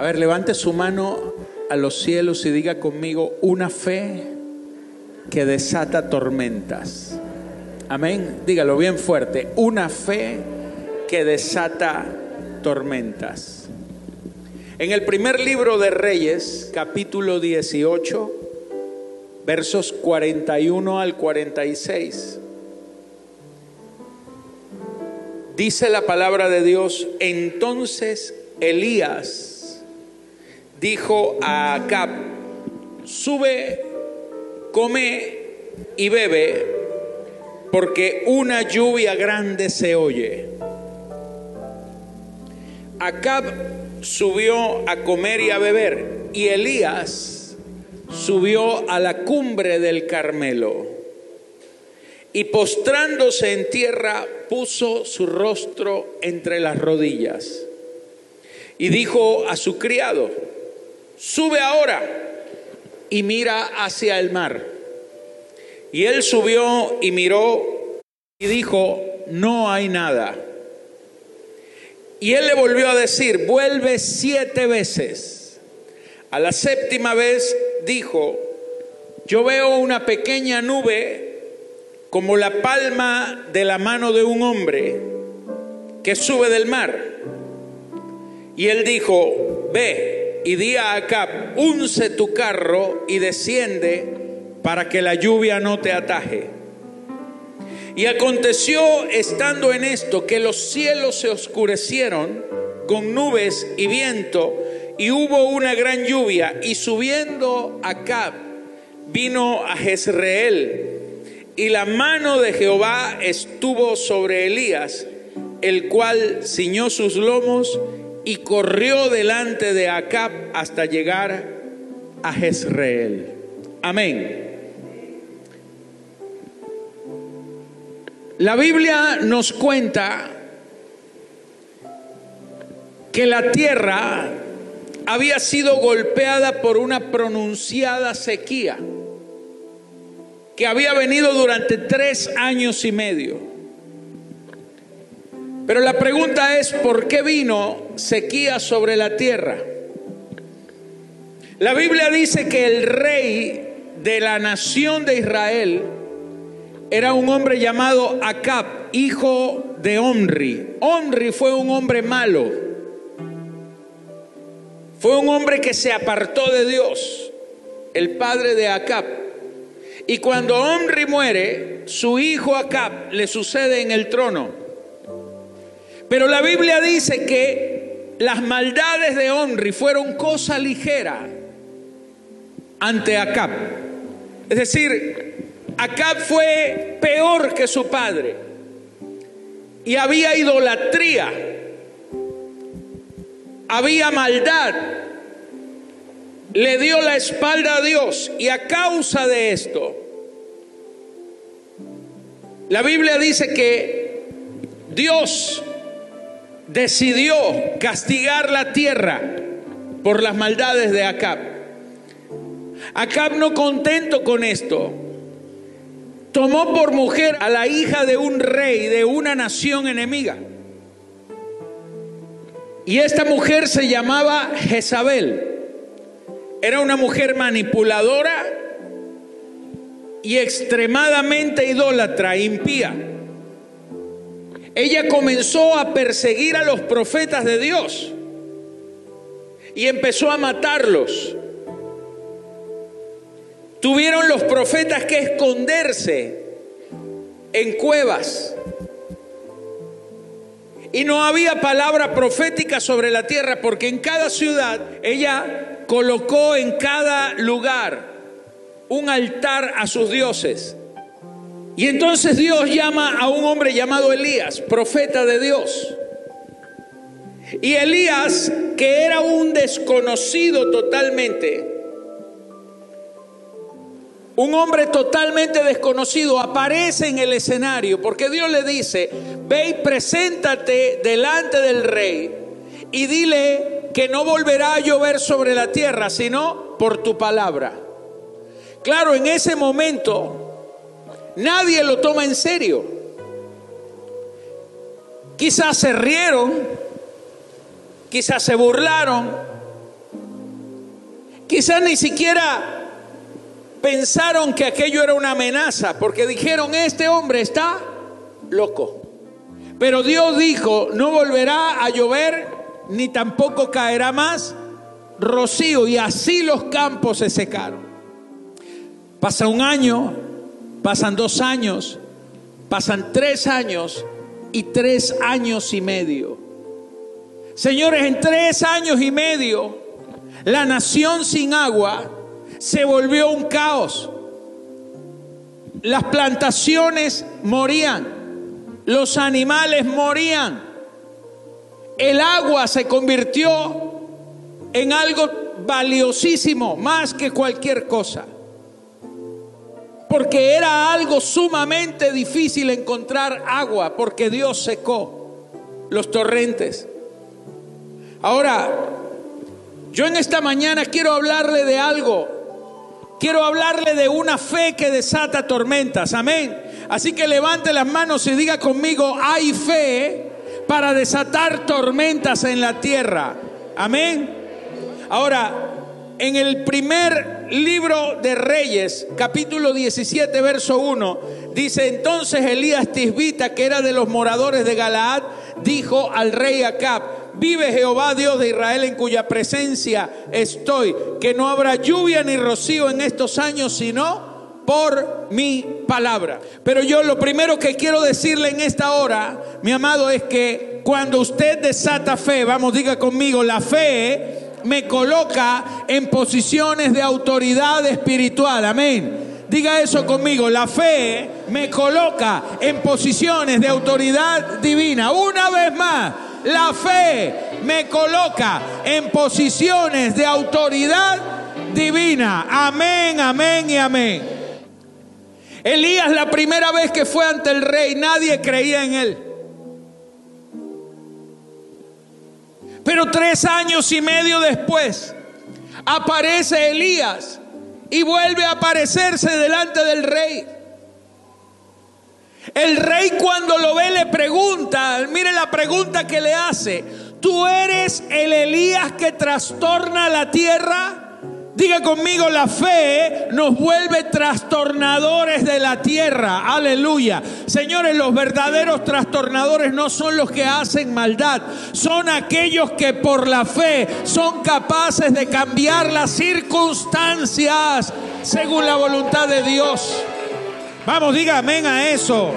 A ver, levante su mano a los cielos y diga conmigo una fe que desata tormentas. Amén. Dígalo bien fuerte. Una fe que desata tormentas. En el primer libro de Reyes, capítulo 18, versos 41 al 46. Dice la palabra de Dios, entonces Elías dijo a Acab, sube, come y bebe, porque una lluvia grande se oye. Acab subió a comer y a beber, y Elías subió a la cumbre del Carmelo, y postrándose en tierra, puso su rostro entre las rodillas, y dijo a su criado, sube ahora y mira hacia el mar. Y él subió y miró y dijo, no hay nada. Y él le volvió a decir, vuelve siete veces. A la séptima vez dijo, yo veo una pequeña nube como la palma de la mano de un hombre que sube del mar. Y él dijo, ve y di a Acab, unce tu carro y desciende para que la lluvia no te ataje. Y aconteció estando en esto que los cielos se oscurecieron con nubes y viento y hubo una gran lluvia y subiendo Acab vino a Jezreel y la mano de Jehová estuvo sobre Elías, el cual ciñó sus lomos y corrió delante de Acab hasta llegar a Jezreel. Amén. La Biblia nos cuenta que la tierra había sido golpeada por una pronunciada sequía que había venido durante tres años y medio. Pero la pregunta es, ¿por qué vino sequía sobre la tierra? La Biblia dice que el rey de la nación de Israel era un hombre llamado Acab, hijo de Omri. Omri fue un hombre malo. Fue un hombre que se apartó de Dios, el padre de Acab. Y cuando Omri muere, su hijo Acab le sucede en el trono. Pero la Biblia dice que las maldades de Omri fueron cosa ligera ante Acab. Es decir, Acab fue peor que su padre y había idolatría, había maldad, le dio la espalda a Dios y a causa de esto, la Biblia dice que Dios decidió castigar la tierra por las maldades de Acab. Acab no contento con esto, tomó por mujer a la hija de un rey de una nación enemiga. Y esta mujer se llamaba Jezabel. Era una mujer manipuladora y extremadamente idólatra, impía. Ella comenzó a perseguir a los profetas de Dios y empezó a matarlos. Tuvieron los profetas que esconderse en cuevas. Y no había palabra profética sobre la tierra porque en cada ciudad ella colocó en cada lugar un altar a sus dioses. Y entonces Dios llama a un hombre llamado Elías, profeta de Dios. Y Elías, que era un desconocido totalmente, un hombre totalmente desconocido aparece en el escenario porque Dios le dice, ve y preséntate delante del rey y dile que no volverá a llover sobre la tierra, sino por tu palabra. Claro, en ese momento nadie lo toma en serio. Quizás se rieron, quizás se burlaron, quizás ni siquiera pensaron que aquello era una amenaza, porque dijeron, este hombre está loco. Pero Dios dijo, no volverá a llover, ni tampoco caerá más rocío, y así los campos se secaron. Pasa un año, pasan dos años, pasan tres años y tres años y medio. Señores, en tres años y medio, la nación sin agua se volvió un caos. Las plantaciones morían, los animales morían, el agua se convirtió en algo valiosísimo, más que cualquier cosa. Porque era algo sumamente difícil encontrar agua, porque Dios secó los torrentes. Ahora, yo en esta mañana quiero hablarle de algo Quiero hablarle de una fe que desata tormentas. Amén. Así que levante las manos y diga conmigo, hay fe para desatar tormentas en la tierra. Amén. Ahora, en el primer libro de Reyes, capítulo 17, verso 1, dice entonces Elías Tisbita, que era de los moradores de Galaad, dijo al rey Acab, Vive Jehová Dios de Israel en cuya presencia estoy, que no habrá lluvia ni rocío en estos años, sino por mi palabra. Pero yo lo primero que quiero decirle en esta hora, mi amado, es que cuando usted desata fe, vamos, diga conmigo, la fe me coloca en posiciones de autoridad espiritual. Amén. Diga eso conmigo, la fe me coloca en posiciones de autoridad divina. Una vez más, la fe me coloca en posiciones de autoridad divina. Amén, amén y amén. Elías la primera vez que fue ante el rey, nadie creía en él. Pero tres años y medio después aparece Elías y vuelve a aparecerse delante del rey. El rey cuando lo ve le pregunta, mire la pregunta que le hace, ¿tú eres el Elías que trastorna la tierra? Diga conmigo, la fe nos vuelve trastornadores de la tierra. Aleluya. Señores, los verdaderos trastornadores no son los que hacen maldad, son aquellos que por la fe son capaces de cambiar las circunstancias según la voluntad de Dios. Vamos, diga amén a eso.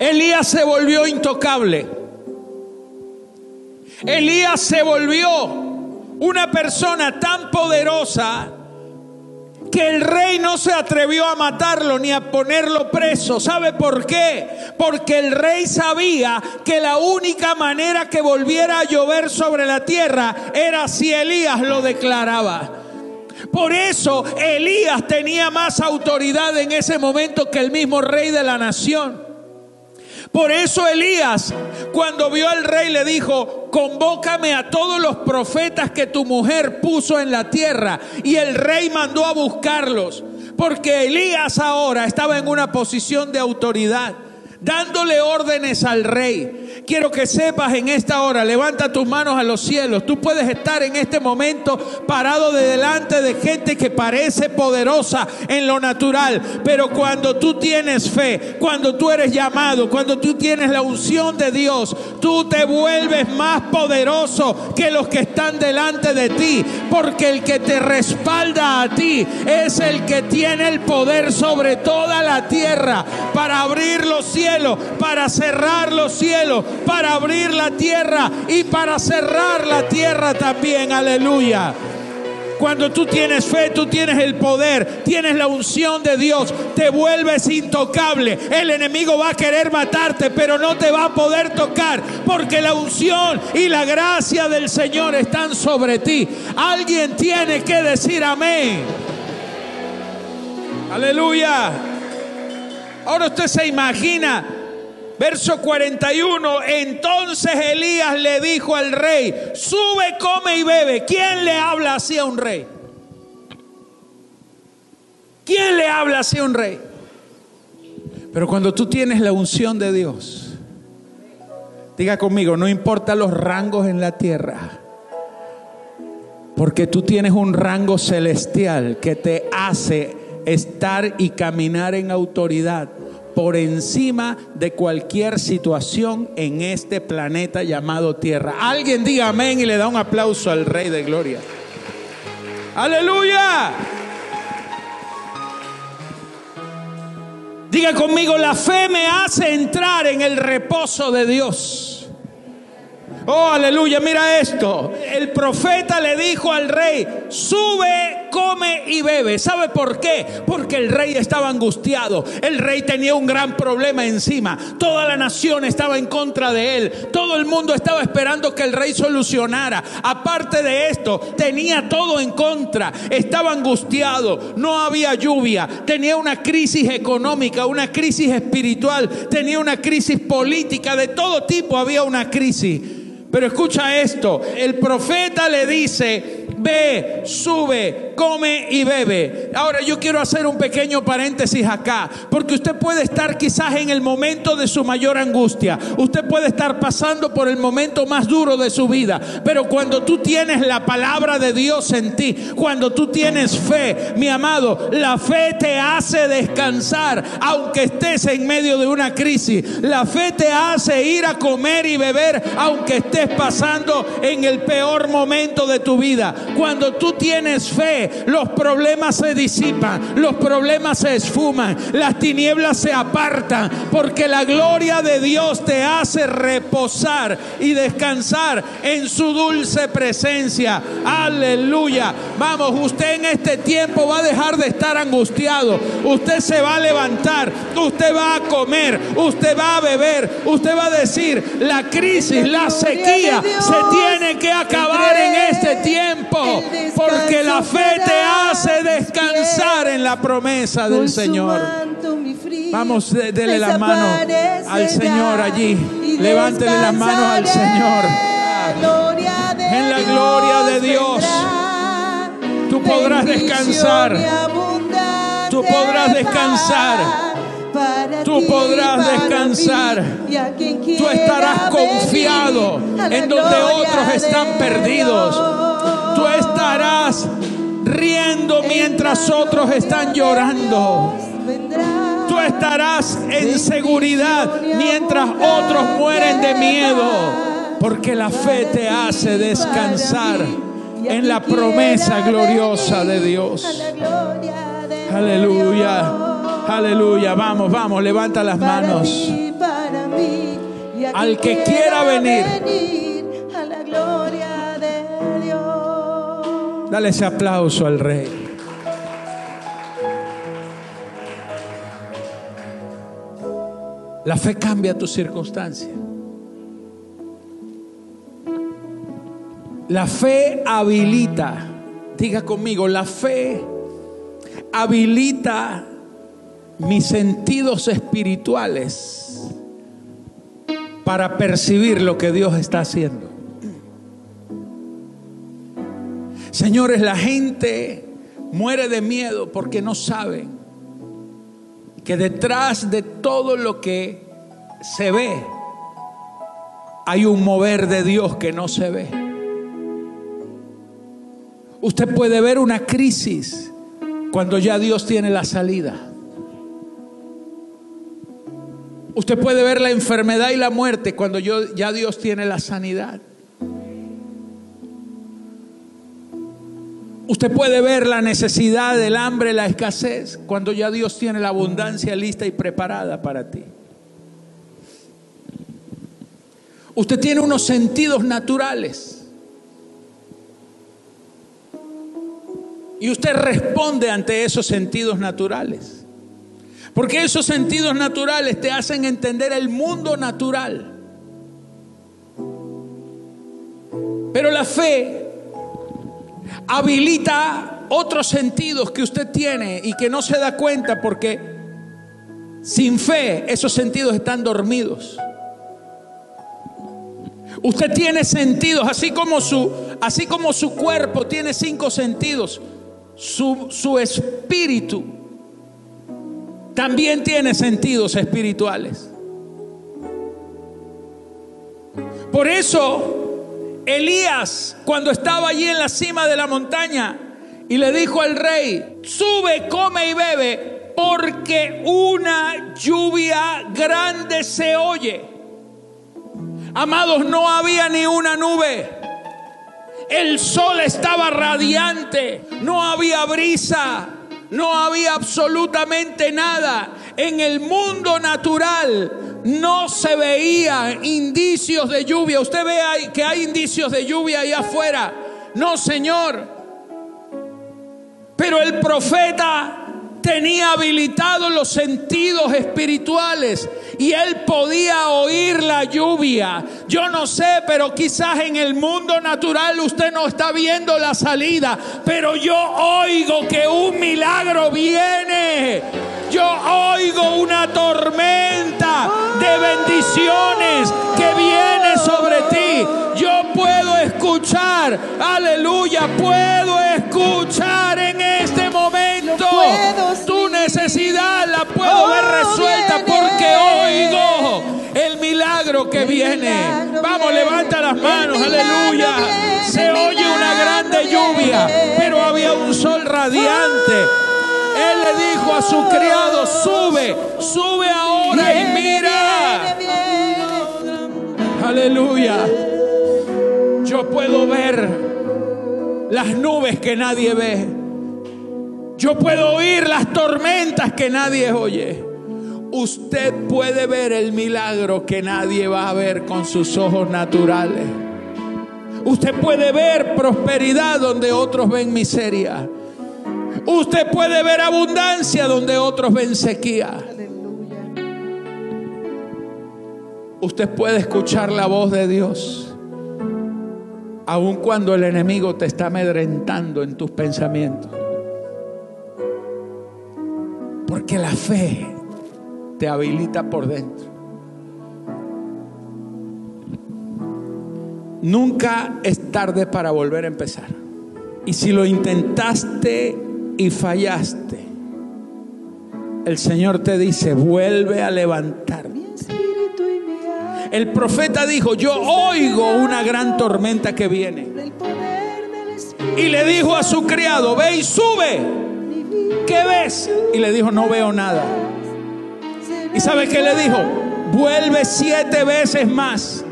Elías se volvió intocable. Elías se volvió una persona tan poderosa que el rey no se atrevió a matarlo ni a ponerlo preso. ¿Sabe por qué? Porque el rey sabía que la única manera que volviera a llover sobre la tierra era si Elías lo declaraba. Por eso Elías tenía más autoridad en ese momento que el mismo rey de la nación. Por eso Elías, cuando vio al rey, le dijo, convócame a todos los profetas que tu mujer puso en la tierra. Y el rey mandó a buscarlos, porque Elías ahora estaba en una posición de autoridad dándole órdenes al rey. Quiero que sepas en esta hora, levanta tus manos a los cielos. Tú puedes estar en este momento parado de delante de gente que parece poderosa en lo natural, pero cuando tú tienes fe, cuando tú eres llamado, cuando tú tienes la unción de Dios, tú te vuelves más poderoso que los que están delante de ti, porque el que te respalda a ti es el que tiene el poder sobre toda la tierra para abrir los cielos para cerrar los cielos, para abrir la tierra y para cerrar la tierra también. Aleluya. Cuando tú tienes fe, tú tienes el poder, tienes la unción de Dios, te vuelves intocable. El enemigo va a querer matarte, pero no te va a poder tocar, porque la unción y la gracia del Señor están sobre ti. Alguien tiene que decir amén. Aleluya. Ahora usted se imagina, verso 41, entonces Elías le dijo al rey, sube, come y bebe. ¿Quién le habla así a un rey? ¿Quién le habla así a un rey? Pero cuando tú tienes la unción de Dios, Diga conmigo, no importa los rangos en la tierra, porque tú tienes un rango celestial que te hace estar y caminar en autoridad por encima de cualquier situación en este planeta llamado tierra. Alguien diga amén y le da un aplauso al Rey de Gloria. Aleluya. Diga conmigo, la fe me hace entrar en el reposo de Dios. Oh, aleluya, mira esto. El profeta le dijo al rey, sube, come y bebe. ¿Sabe por qué? Porque el rey estaba angustiado. El rey tenía un gran problema encima. Toda la nación estaba en contra de él. Todo el mundo estaba esperando que el rey solucionara. Aparte de esto, tenía todo en contra. Estaba angustiado. No había lluvia. Tenía una crisis económica, una crisis espiritual. Tenía una crisis política. De todo tipo había una crisis. Pero escucha esto, el profeta le dice, ve, sube, come y bebe. Ahora yo quiero hacer un pequeño paréntesis acá, porque usted puede estar quizás en el momento de su mayor angustia, usted puede estar pasando por el momento más duro de su vida, pero cuando tú tienes la palabra de Dios en ti, cuando tú tienes fe, mi amado, la fe te hace descansar, aunque estés en medio de una crisis, la fe te hace ir a comer y beber, aunque estés pasando en el peor momento de tu vida. Cuando tú tienes fe, los problemas se disipan, los problemas se esfuman, las tinieblas se apartan, porque la gloria de Dios te hace reposar y descansar en su dulce presencia. Aleluya. Vamos, usted en este tiempo va a dejar de estar angustiado. Usted se va a levantar, usted va a comer, usted va a beber, usted va a decir, la crisis, la sequía se tiene que acabar en este tiempo porque la fe te hace descansar en la promesa del Señor. Vamos, dele las manos al Señor allí. Levántele las manos al Señor. En la gloria de Dios. Tú podrás descansar. Tú podrás descansar. Tú podrás descansar. Tú estarás confiado en donde otros están perdidos. Tú estarás riendo mientras otros están llorando. Tú estarás en seguridad mientras otros mueren de miedo. Porque la fe te hace descansar en la promesa gloriosa de Dios. Aleluya. Aleluya. Vamos, vamos, levanta las manos. Al que quiera venir Dale ese aplauso al rey. La fe cambia tu circunstancia. La fe habilita, diga conmigo, la fe habilita mis sentidos espirituales para percibir lo que Dios está haciendo. Señores, la gente muere de miedo porque no saben que detrás de todo lo que se ve hay un mover de Dios que no se ve. Usted puede ver una crisis cuando ya Dios tiene la salida. Usted puede ver la enfermedad y la muerte cuando ya Dios tiene la sanidad. Usted puede ver la necesidad del hambre, la escasez, cuando ya Dios tiene la abundancia lista y preparada para ti. Usted tiene unos sentidos naturales. Y usted responde ante esos sentidos naturales. Porque esos sentidos naturales te hacen entender el mundo natural. Pero la fe habilita otros sentidos que usted tiene y que no se da cuenta porque sin fe esos sentidos están dormidos. Usted tiene sentidos, así como su, así como su cuerpo tiene cinco sentidos, su, su espíritu también tiene sentidos espirituales. Por eso, Elías, cuando estaba allí en la cima de la montaña, y le dijo al rey, sube, come y bebe, porque una lluvia grande se oye. Amados, no había ni una nube. El sol estaba radiante, no había brisa, no había absolutamente nada. En el mundo natural no se veían indicios de lluvia. Usted ve que hay indicios de lluvia ahí afuera. No, Señor. Pero el profeta tenía habilitados los sentidos espirituales y él podía oír la lluvia. Yo no sé, pero quizás en el mundo natural usted no está viendo la salida, pero yo oigo que un milagro viene. Yo oigo una tormenta de bendiciones que viene sobre ti. Yo puedo escuchar, aleluya, puedo escuchar en este momento tu necesidad, la puedo ver oh, resuelta porque oigo el milagro que viene. Vamos, levanta las manos, aleluya. Se oye una grande lluvia, pero había un sol radiante. Él le dijo a su criado, sube, sube ahora y mira. Aleluya. Yo puedo ver las nubes que nadie ve. Yo puedo oír las tormentas que nadie oye. Usted puede ver el milagro que nadie va a ver con sus ojos naturales. Usted puede ver prosperidad donde otros ven miseria. Usted puede ver abundancia donde otros ven sequía. Usted puede escuchar la voz de Dios aun cuando el enemigo te está amedrentando en tus pensamientos. Porque la fe te habilita por dentro. Nunca es tarde para volver a empezar. Y si lo intentaste y fallaste, el Señor te dice, vuelve a levantar el profeta dijo, yo oigo una gran tormenta que viene. Y le dijo a su criado, ve y sube. ¿Qué ves? Y le dijo, no veo nada. ¿Y sabe qué le dijo? Vuelve siete veces más.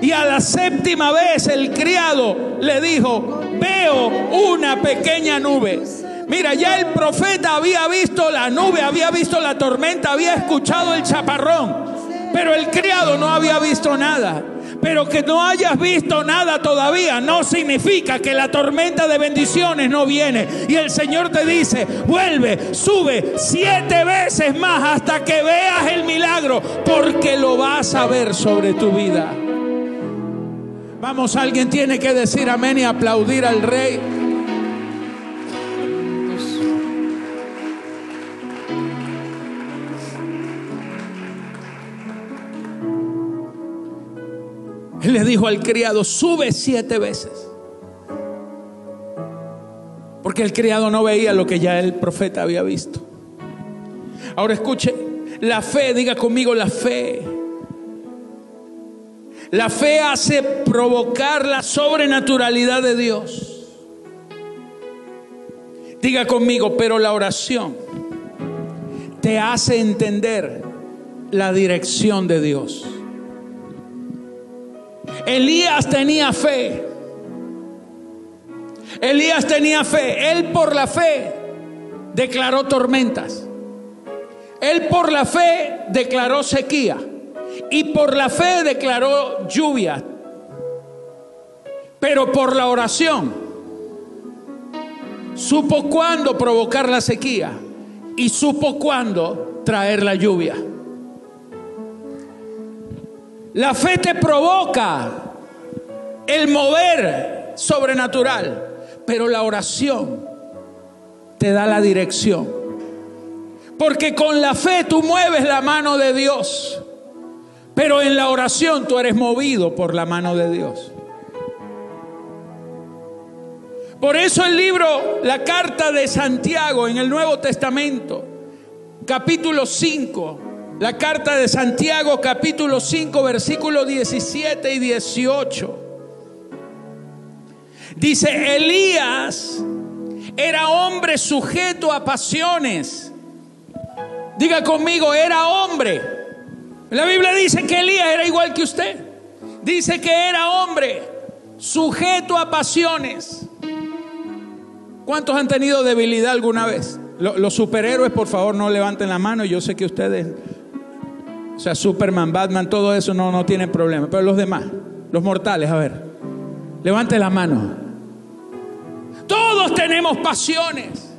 Y a la séptima vez el criado le dijo, veo una pequeña nube. Mira, ya el profeta había visto la nube, había visto la tormenta, había escuchado el chaparrón. Pero el criado no había visto nada. Pero que no hayas visto nada todavía no significa que la tormenta de bendiciones no viene. Y el Señor te dice, vuelve, sube siete veces más hasta que veas el milagro, porque lo vas a ver sobre tu vida. Vamos, alguien tiene que decir amén y aplaudir al rey. Le dijo al criado, sube siete veces. Porque el criado no veía lo que ya el profeta había visto. Ahora escuche, la fe, diga conmigo la fe. La fe hace provocar la sobrenaturalidad de Dios. Diga conmigo, pero la oración te hace entender la dirección de Dios. Elías tenía fe. Elías tenía fe. Él por la fe declaró tormentas. Él por la fe declaró sequía. Y por la fe declaró lluvia. Pero por la oración supo cuándo provocar la sequía y supo cuándo traer la lluvia. La fe te provoca el mover sobrenatural, pero la oración te da la dirección. Porque con la fe tú mueves la mano de Dios, pero en la oración tú eres movido por la mano de Dios. Por eso el libro, la carta de Santiago en el Nuevo Testamento, capítulo 5, La carta de Santiago capítulo 5 versículos 17 y 18. Dice, Elías era hombre sujeto a pasiones. Diga conmigo, era hombre. La Biblia dice que Elías era igual que usted. Dice que era hombre sujeto a pasiones. ¿Cuántos han tenido debilidad alguna vez? Los superhéroes, por favor, no levanten la mano. Yo sé que ustedes, o sea, Superman, Batman, todo eso no, no tienen problema. Pero los demás, los mortales, a ver, levanten la mano. Todos tenemos pasiones.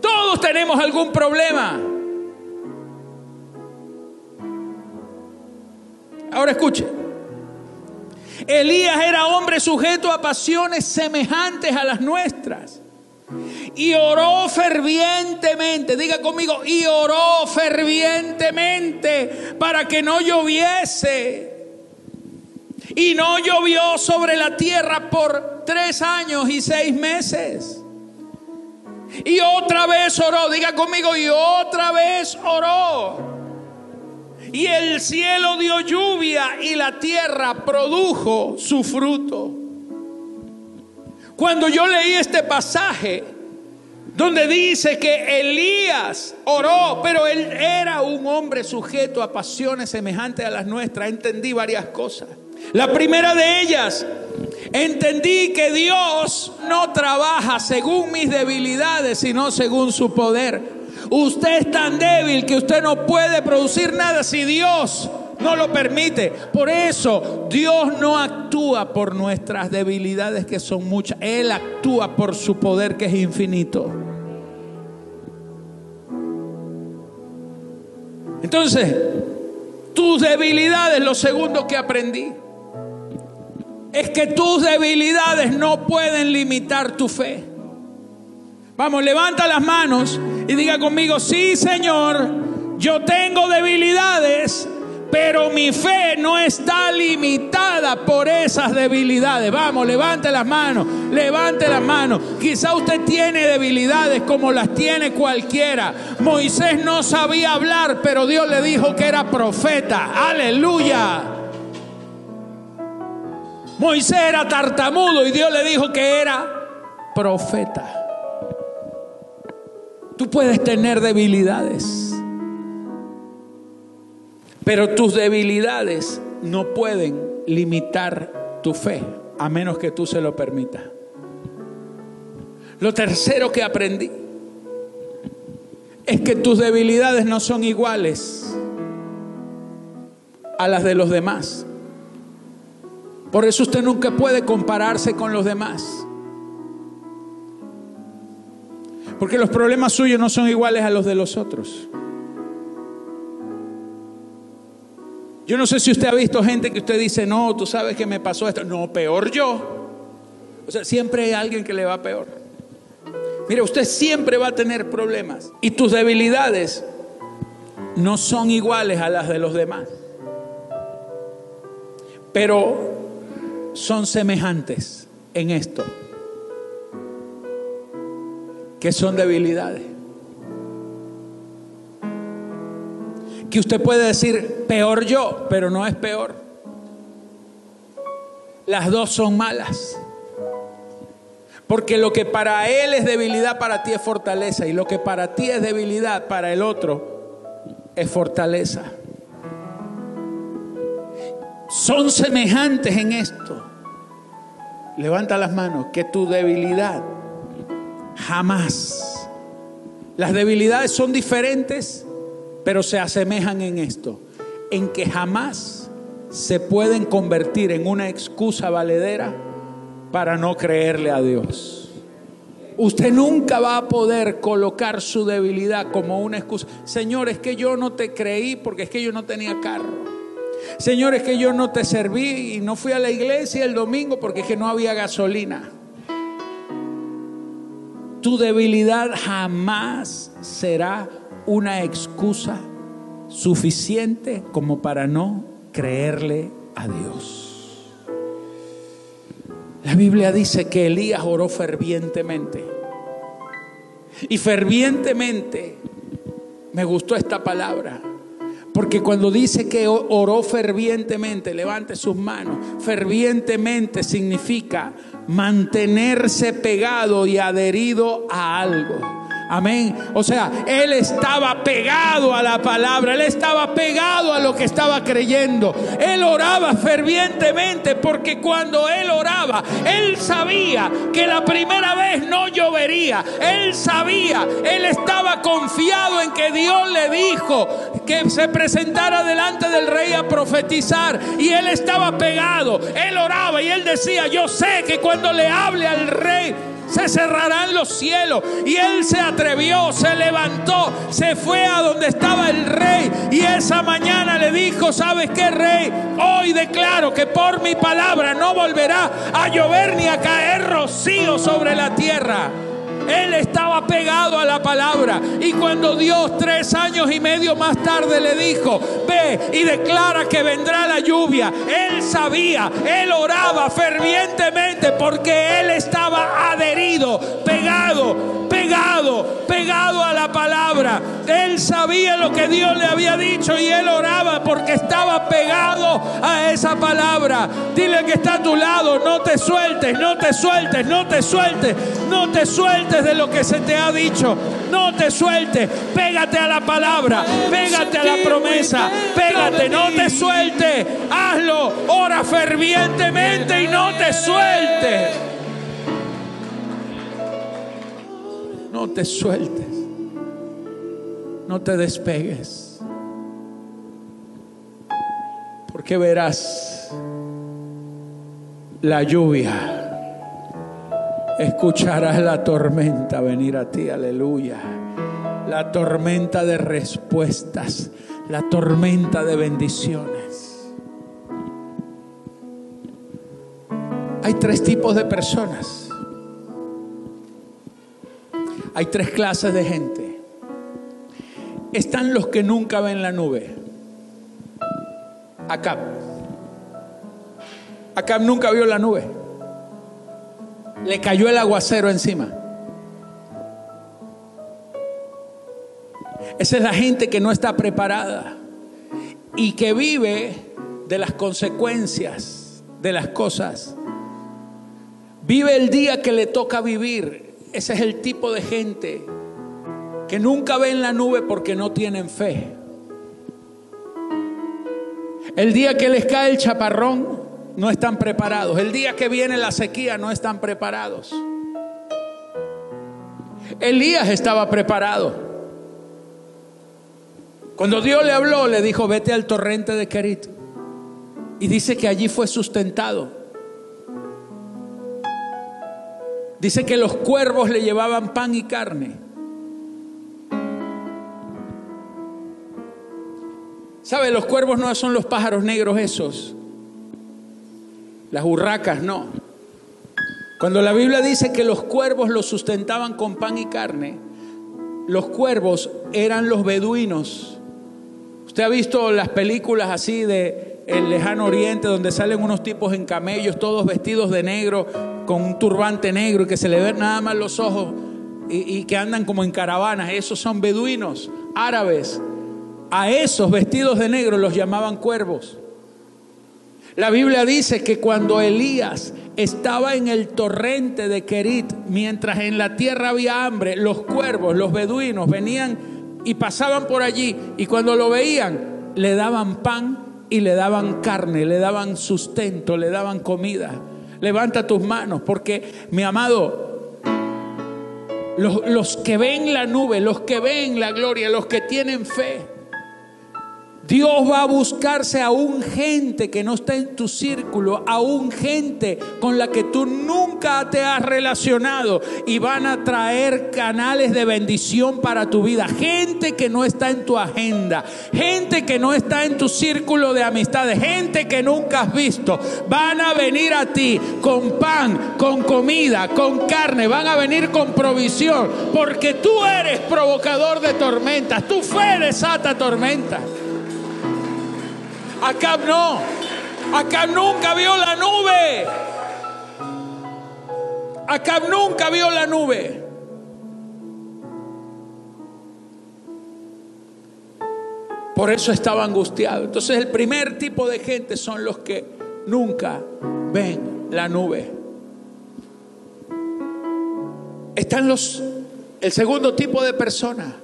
Todos tenemos algún problema. Ahora escuche. Elías era hombre sujeto a pasiones semejantes a las nuestras. Y oró fervientemente, diga conmigo, y oró fervientemente para que no lloviese. Y no llovió sobre la tierra por tres años y seis meses. Y otra vez oró, diga conmigo, y otra vez oró. Y el cielo dio lluvia y la tierra produjo su fruto. Cuando yo leí este pasaje, donde dice que Elías oró, pero él era un hombre sujeto a pasiones semejantes a las nuestras, entendí varias cosas. La primera de ellas, entendí que Dios no trabaja según mis debilidades, sino según su poder. Usted es tan débil que usted no puede producir nada si Dios no lo permite. Por eso Dios no actúa por nuestras debilidades que son muchas. Él actúa por su poder que es infinito. Entonces, tus debilidades, lo segundo que aprendí es que tus debilidades no pueden limitar tu fe. Vamos, levanta las manos y diga conmigo, sí Señor, yo tengo debilidades, pero mi fe no está limitada por esas debilidades. Vamos, levante las manos, levante las manos. Quizá usted tiene debilidades como las tiene cualquiera. Moisés no sabía hablar, pero Dios le dijo que era profeta. Aleluya. Moisés era tartamudo y Dios le dijo que era profeta. Tú puedes tener debilidades, pero tus debilidades no pueden limitar tu fe, a menos que tú se lo permitas. Lo tercero que aprendí es que tus debilidades no son iguales a las de los demás. Por eso usted nunca puede compararse con los demás. Porque los problemas suyos no son iguales a los de los otros. Yo no sé si usted ha visto gente que usted dice, no, tú sabes que me pasó esto. No, peor yo. O sea, siempre hay alguien que le va peor. Mira, usted siempre va a tener problemas. Y tus debilidades no son iguales a las de los demás. Pero son semejantes en esto, que son debilidades. Que usted puede decir, peor yo, pero no es peor. Las dos son malas. Porque lo que para él es debilidad, para ti es fortaleza. Y lo que para ti es debilidad, para el otro es fortaleza. Son semejantes en esto levanta las manos, que tu debilidad jamás, las debilidades son diferentes, pero se asemejan en esto, en que jamás se pueden convertir en una excusa valedera para no creerle a Dios. Usted nunca va a poder colocar su debilidad como una excusa. Señor, es que yo no te creí porque es que yo no tenía carro. Señor, es que yo no te serví y no fui a la iglesia el domingo porque es que no había gasolina. Tu debilidad jamás será una excusa suficiente como para no creerle a Dios. La Biblia dice que Elías oró fervientemente. Y fervientemente Me gustó esta palabra. Porque cuando dice que oró fervientemente, levante sus manos, fervientemente significa mantenerse pegado y adherido a algo. Amén. O sea, él estaba pegado a la palabra, él estaba pegado a lo que estaba creyendo. Él oraba fervientemente porque cuando él oraba, él sabía que la primera vez no llovería. Él sabía, él estaba confiado en que Dios le dijo que se presentara delante del rey a profetizar. Y él estaba pegado, él oraba y él decía, yo sé que cuando le hable al rey, se cerrarán los cielos. Y él se atrevió, se levantó, se fue a donde estaba el rey. Y esa mañana le dijo, ¿sabes qué, rey? Hoy declaro que por mi palabra no volverá a llover ni a caer rocío sobre la tierra. Él estaba pegado a la palabra. Y cuando Dios tres años y medio más tarde le dijo, ve y declara que vendrá la lluvia, él sabía, él oraba fervientemente porque él estaba adherido, pegado, pegado, pegado a la palabra. Él sabía lo que Dios le había dicho y él oraba porque estaba pegado a esa palabra. Dile que está a tu lado, no te sueltes, no te sueltes, no te sueltes, no te sueltes de lo que se te ha dicho. No te sueltes, pégate a la palabra, pégate a la promesa, pégate, no te sueltes, hazlo, ora fervientemente y no te sueltes. No te sueltes, no te despegues, porque verás la lluvia escucharás la tormenta venir a ti, aleluya. La tormenta de respuestas, la tormenta de bendiciones. Hay tres tipos de personas. Hay tres clases de gente. Están los que nunca ven la nube. Acá. Acá nunca vio la nube le cayó el aguacero encima. Esa es la gente que no está preparada y que vive de las consecuencias de las cosas. Vive el día que le toca vivir. Ese es el tipo de gente que nunca ven la nube porque no tienen fe. El día que les cae el chaparrón, no están preparados. El día que viene la sequía no están preparados. Elías estaba preparado. Cuando Dios le habló, le dijo, vete al torrente de Kerit. Y dice que allí fue sustentado. Dice que los cuervos le llevaban pan y carne. ¿Sabe? Los cuervos no son los pájaros negros esos. Las burracas no. Cuando la Biblia dice que los cuervos los sustentaban con pan y carne, los cuervos eran los beduinos. Usted ha visto las películas así de el lejano oriente donde salen unos tipos en camellos todos vestidos de negro con un turbante negro y que se le ven nada más los ojos y, y que andan como en caravanas. Esos son beduinos árabes. A esos vestidos de negro los llamaban cuervos. La Biblia dice que cuando Elías estaba en el torrente de Kerit, mientras en la tierra había hambre, los cuervos, los beduinos venían y pasaban por allí y cuando lo veían le daban pan y le daban carne, le daban sustento, le daban comida. Levanta tus manos porque mi amado, los, los que ven la nube, los que ven la gloria, los que tienen fe, Dios va a buscarse a un gente que no está en tu círculo, a un gente con la que tú nunca te has relacionado y van a traer canales de bendición para tu vida. Gente que no está en tu agenda, gente que no está en tu círculo de amistades, gente que nunca has visto. Van a venir a ti con pan, con comida, con carne, van a venir con provisión, porque tú eres provocador de tormentas, tu fe desata tormentas. Acá no. Acá nunca vio la nube. Acá nunca vio la nube. Por eso estaba angustiado. Entonces el primer tipo de gente son los que nunca ven la nube. Están los, el segundo tipo de personas.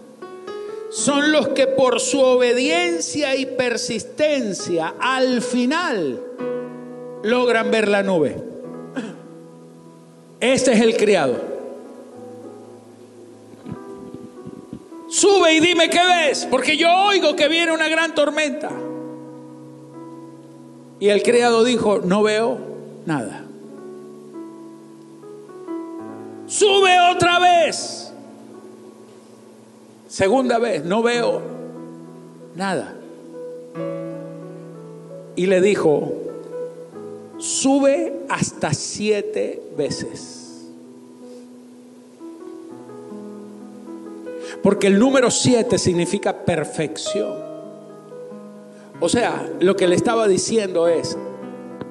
Son los que por su obediencia y persistencia al final logran ver la nube. Este es el criado. Sube y dime qué ves, porque yo oigo que viene una gran tormenta. Y el criado dijo, no veo nada. Sube otra vez. Segunda vez, no veo nada. Y le dijo, sube hasta siete veces. Porque el número siete significa perfección. O sea, lo que le estaba diciendo es,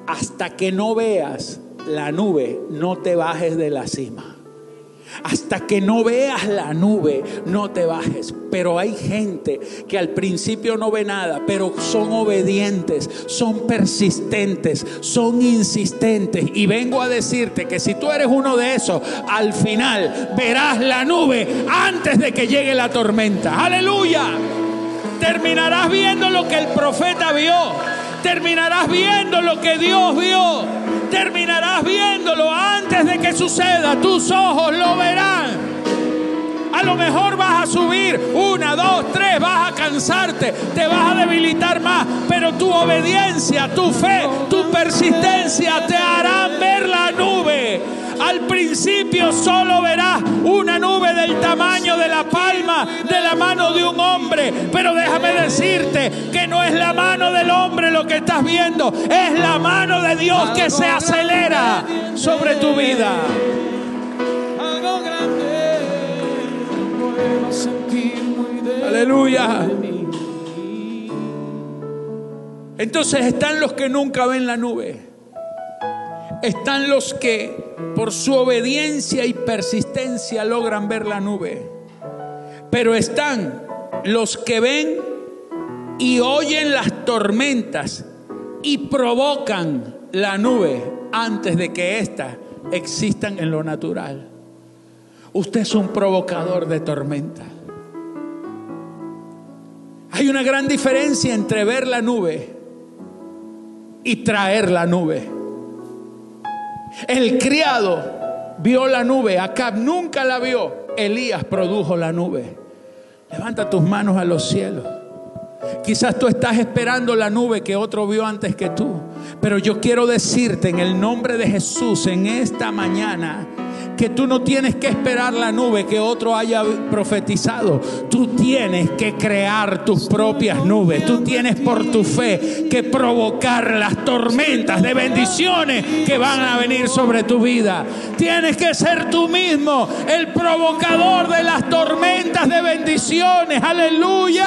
hasta que no veas la nube, no te bajes de la cima. Hasta que no veas la nube, no te bajes. Pero hay gente que al principio no ve nada, pero son obedientes, son persistentes, son insistentes. Y vengo a decirte que si tú eres uno de esos, al final verás la nube antes de que llegue la tormenta. Aleluya. Terminarás viendo lo que el profeta vio. Terminarás viendo lo que Dios vio terminarás viéndolo antes de que suceda. Tus ojos lo verán. A lo mejor vas a subir una, dos, tres, vas a cansarte, te vas a debilitar más, pero tu obediencia, tu fe, tu persistencia te harán ver la nube al principio solo verás una nube del tamaño de la palma de la mano de un hombre. Pero déjame decirte que no es la mano del hombre lo que estás viendo, es la mano de Dios que se acelera sobre tu vida. Aleluya. Entonces están los que nunca ven la nube están los que por su obediencia y persistencia logran ver la nube. Pero están los que ven y oyen las tormentas y provocan la nube antes de que éstas existan en lo natural. Usted es un provocador de tormenta. Hay una gran diferencia entre ver la nube y traer la nube. El criado vio la nube, Acab nunca la vio. Elías produjo la nube. Levanta tus manos a los cielos. Quizás tú estás esperando la nube que otro vio antes que tú. Pero yo quiero decirte en el nombre de Jesús en esta mañana que tú no tienes que esperar la nube que otro haya profetizado. Tú tienes que crear tus propias nubes. Tú tienes por tu fe que provocar las tormentas de bendiciones que van a venir sobre tu vida. Tienes que ser tú mismo el provocador de las tormentas de bendiciones. Aleluya.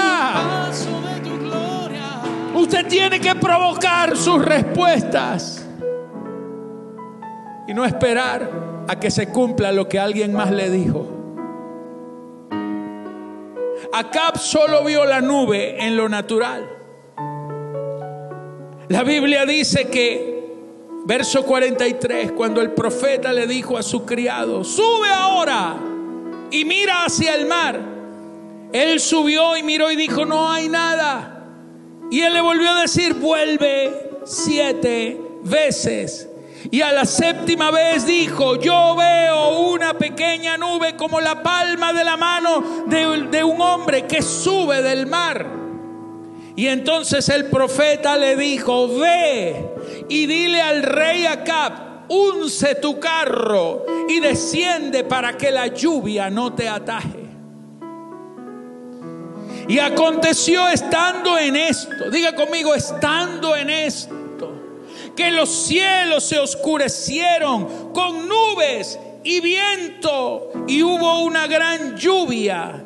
Usted tiene que provocar sus respuestas y no esperar a que se cumpla lo que alguien más le dijo. Acab solo vio la nube en lo natural. La Biblia dice que, verso 43, cuando el profeta le dijo a su criado, sube ahora y mira hacia el mar. Él subió y miró y dijo, no hay nada. Y él le volvió a decir, vuelve siete veces. Y a la séptima vez dijo, yo veo una pequeña nube como la palma de la mano de, un hombre que sube del mar. Y entonces el profeta le dijo, ve y dile al rey Acab, unce tu carro y desciende para que la lluvia no te ataje. Y aconteció estando en esto, diga conmigo, estando en esto que los cielos se oscurecieron con nubes y viento y hubo una gran lluvia.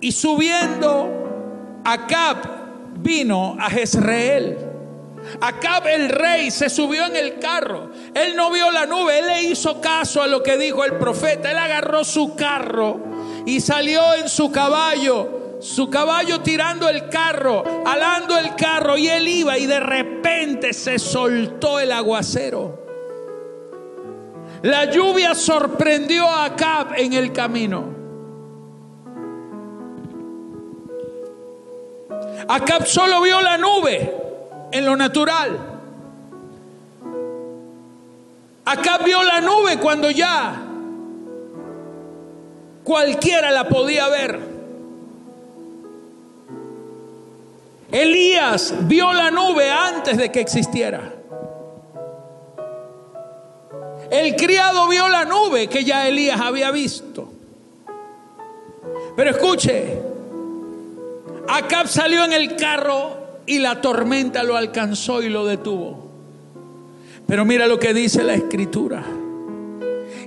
Y subiendo, Acab vino a Jezreel. Acab el rey se subió en el carro. Él no vio la nube, él le hizo caso a lo que dijo el profeta. Él agarró su carro y salió en su caballo su caballo tirando el carro, alando el carro y él iba y de repente se soltó el aguacero. La lluvia sorprendió a Acab en el camino. Acab solo vio la nube en lo natural. Acab vio la nube cuando ya cualquiera la podía ver. Elías vio la nube antes de que existiera. El criado vio la nube que ya Elías había visto. Pero escuche, Acab salió en el carro y la tormenta lo alcanzó y lo detuvo. Pero mira lo que dice la escritura.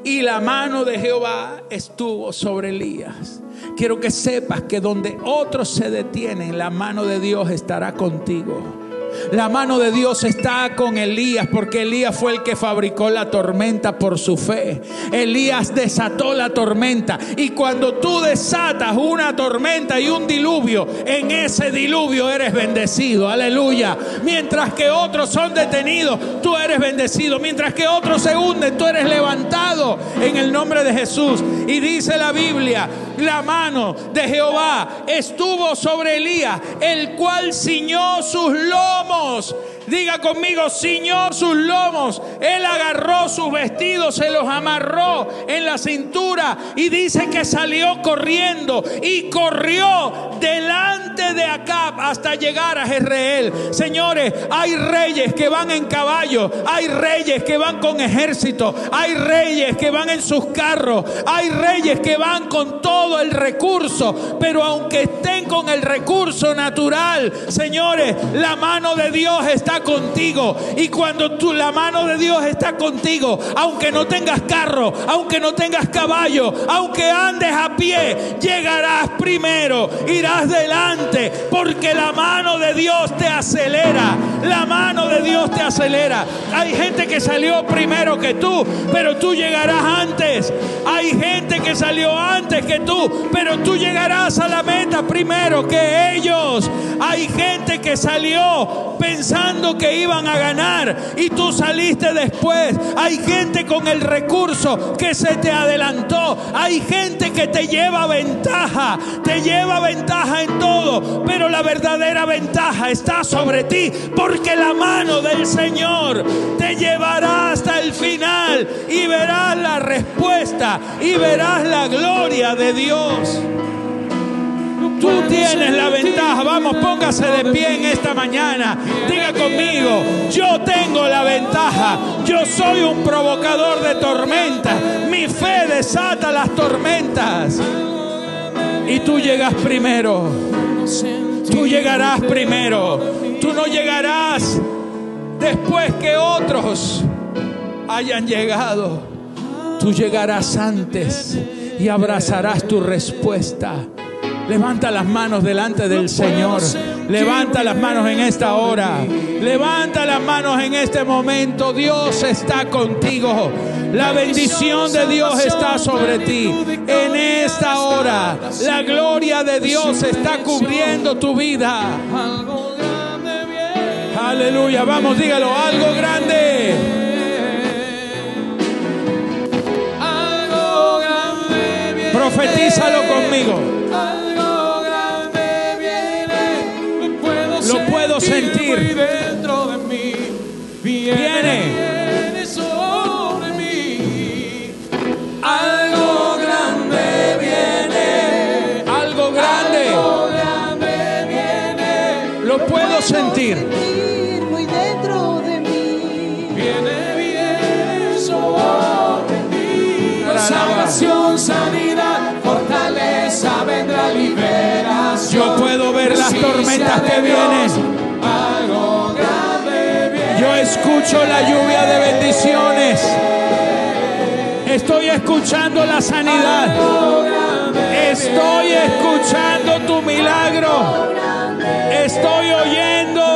Y la mano de Jehová estuvo sobre Elías. Quiero que sepas que donde otros se detienen, la mano de Dios estará contigo. La mano de Dios está con Elías porque Elías fue el que fabricó la tormenta por su fe. Elías desató la tormenta y cuando tú desatas una tormenta y un diluvio, en ese diluvio eres bendecido. Aleluya. Mientras que otros son detenidos, tú eres bendecido. Mientras que otros se hunden, tú eres levantado en el nombre de Jesús. Y dice la Biblia, la mano de Jehová estuvo sobre Elías, el cual ciñó sus lomos somos. Diga conmigo, ciñó sus lomos. Él agarró sus vestidos, se los amarró en la cintura y dice que salió corriendo y corrió delante de Acab hasta llegar a Jezreel. Señores, hay reyes que van en caballo, hay reyes que van con ejército, hay reyes que van en sus carros, hay reyes que van con todo el recurso, pero aunque estén con el recurso natural, señores, la mano de Dios está contigo. Y cuando tú, la mano de Dios está contigo, aunque no tengas carro, aunque no tengas caballo, aunque andes a pie, llegarás primero, irás delante, porque la mano de Dios te acelera. La mano de Dios te acelera. Hay gente que salió primero que tú, pero tú llegarás antes. Hay gente que salió antes que tú, pero tú llegarás a la meta primero que ellos. Hay gente que salió pensando que iban a ganar y tú saliste después. Hay gente con el recurso que se te adelantó. Hay gente que te lleva ventaja, te lleva ventaja en todo, pero la verdadera ventaja está sobre ti porque la mano del Señor te llevará hasta el final y verás la respuesta y verás la gloria de Dios. Tú tienes la ventaja. Vamos, póngase de pie en esta mañana. Diga conmigo, yo tengo la ventaja. Yo soy un provocador de tormentas. Mi fe desata las tormentas. Y tú llegas primero. Tú llegarás primero. Tú no llegarás después que otros hayan llegado. Tú llegarás antes y abrazarás tu respuesta. Levanta las manos delante del Señor. Levanta las manos en esta hora. Levanta las manos en este momento. Dios está contigo. La bendición de Dios está sobre ti. En esta hora, la gloria de Dios está cubriendo tu vida. Aleluya. Vamos, dígalo. Algo grande. Profetízalo conmigo. Que vienen. Yo escucho la lluvia de bendiciones. Estoy escuchando la sanidad. Estoy escuchando tu milagro. Estoy oyendo.